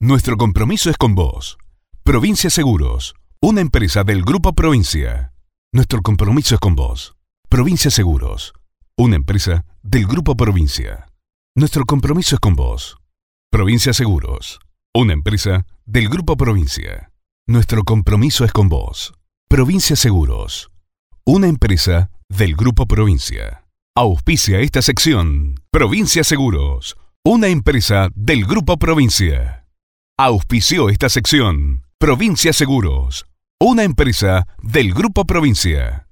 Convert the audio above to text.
Nuestro compromiso es con vos. Provincia Seguros, una empresa del Grupo Provincia. Nuestro compromiso es con vos. Provincia Seguros, una empresa del Grupo Provincia. Nuestro compromiso es con vos. Provincia Seguros, una empresa del Grupo Provincia. Nuestro compromiso es con vos. Provincia Seguros, una empresa del Grupo Provincia. Auspicia esta sección. Provincia Seguros, una empresa del Grupo Provincia. Auspició esta sección. Provincia Seguros, una empresa del Grupo Provincia.